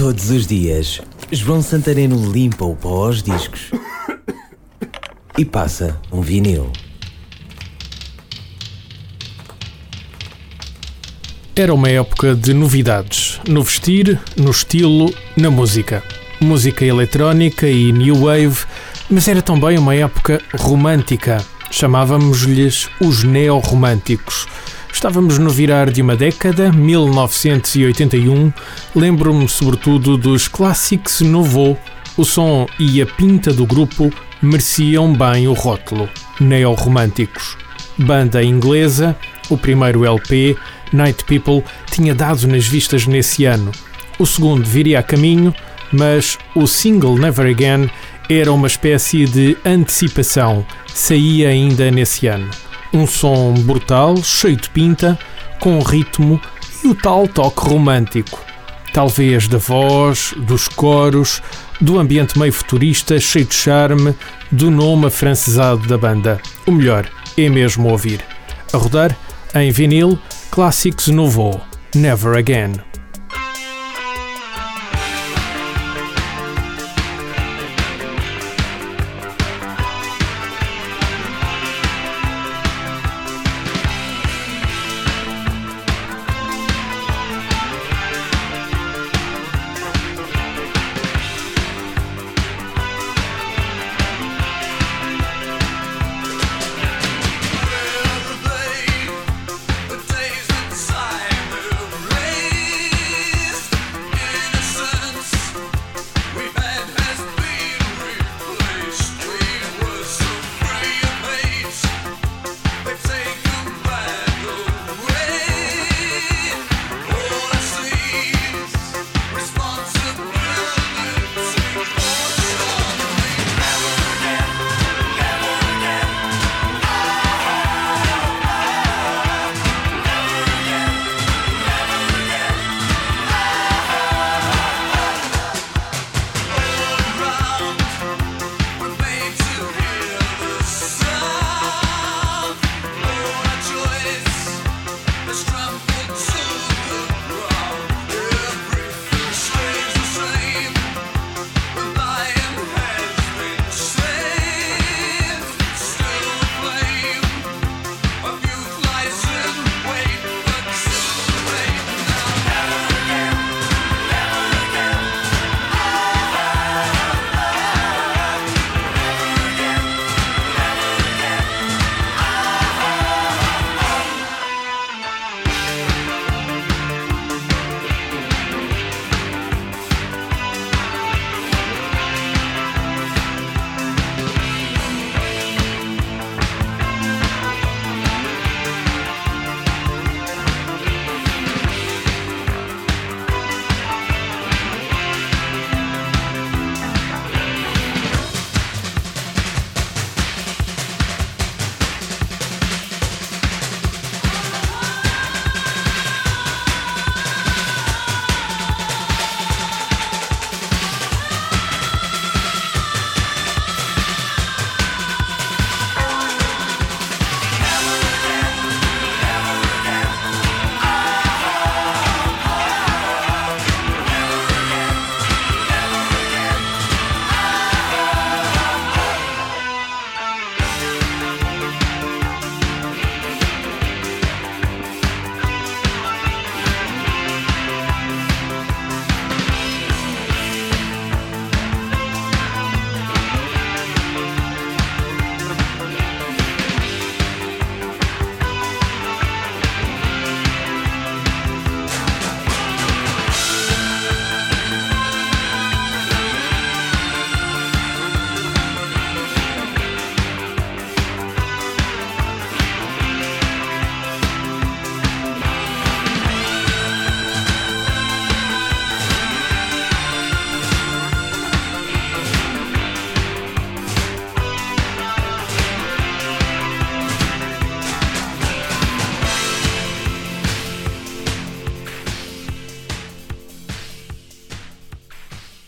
Todos os dias, João Santareno limpa o pó aos discos e passa um vinil. Era uma época de novidades, no vestir, no estilo, na música. Música eletrónica e new wave, mas era também uma época romântica. Chamávamos-lhes os neo-românticos. Estávamos no virar de uma década, 1981. Lembro-me sobretudo dos clássicos Nouveau. O som e a pinta do grupo mereciam bem o rótulo. Neo-românticos. Banda inglesa, o primeiro LP, Night People, tinha dado nas vistas nesse ano. O segundo viria a caminho, mas o single Never Again era uma espécie de antecipação, saía ainda nesse ano. Um som brutal, cheio de pinta, com ritmo e o tal toque romântico. Talvez da voz, dos coros, do ambiente meio futurista, cheio de charme, do nome afrancesado da banda. O melhor é mesmo ouvir. A rodar, em vinil, Clássicos Nouveau, Never Again.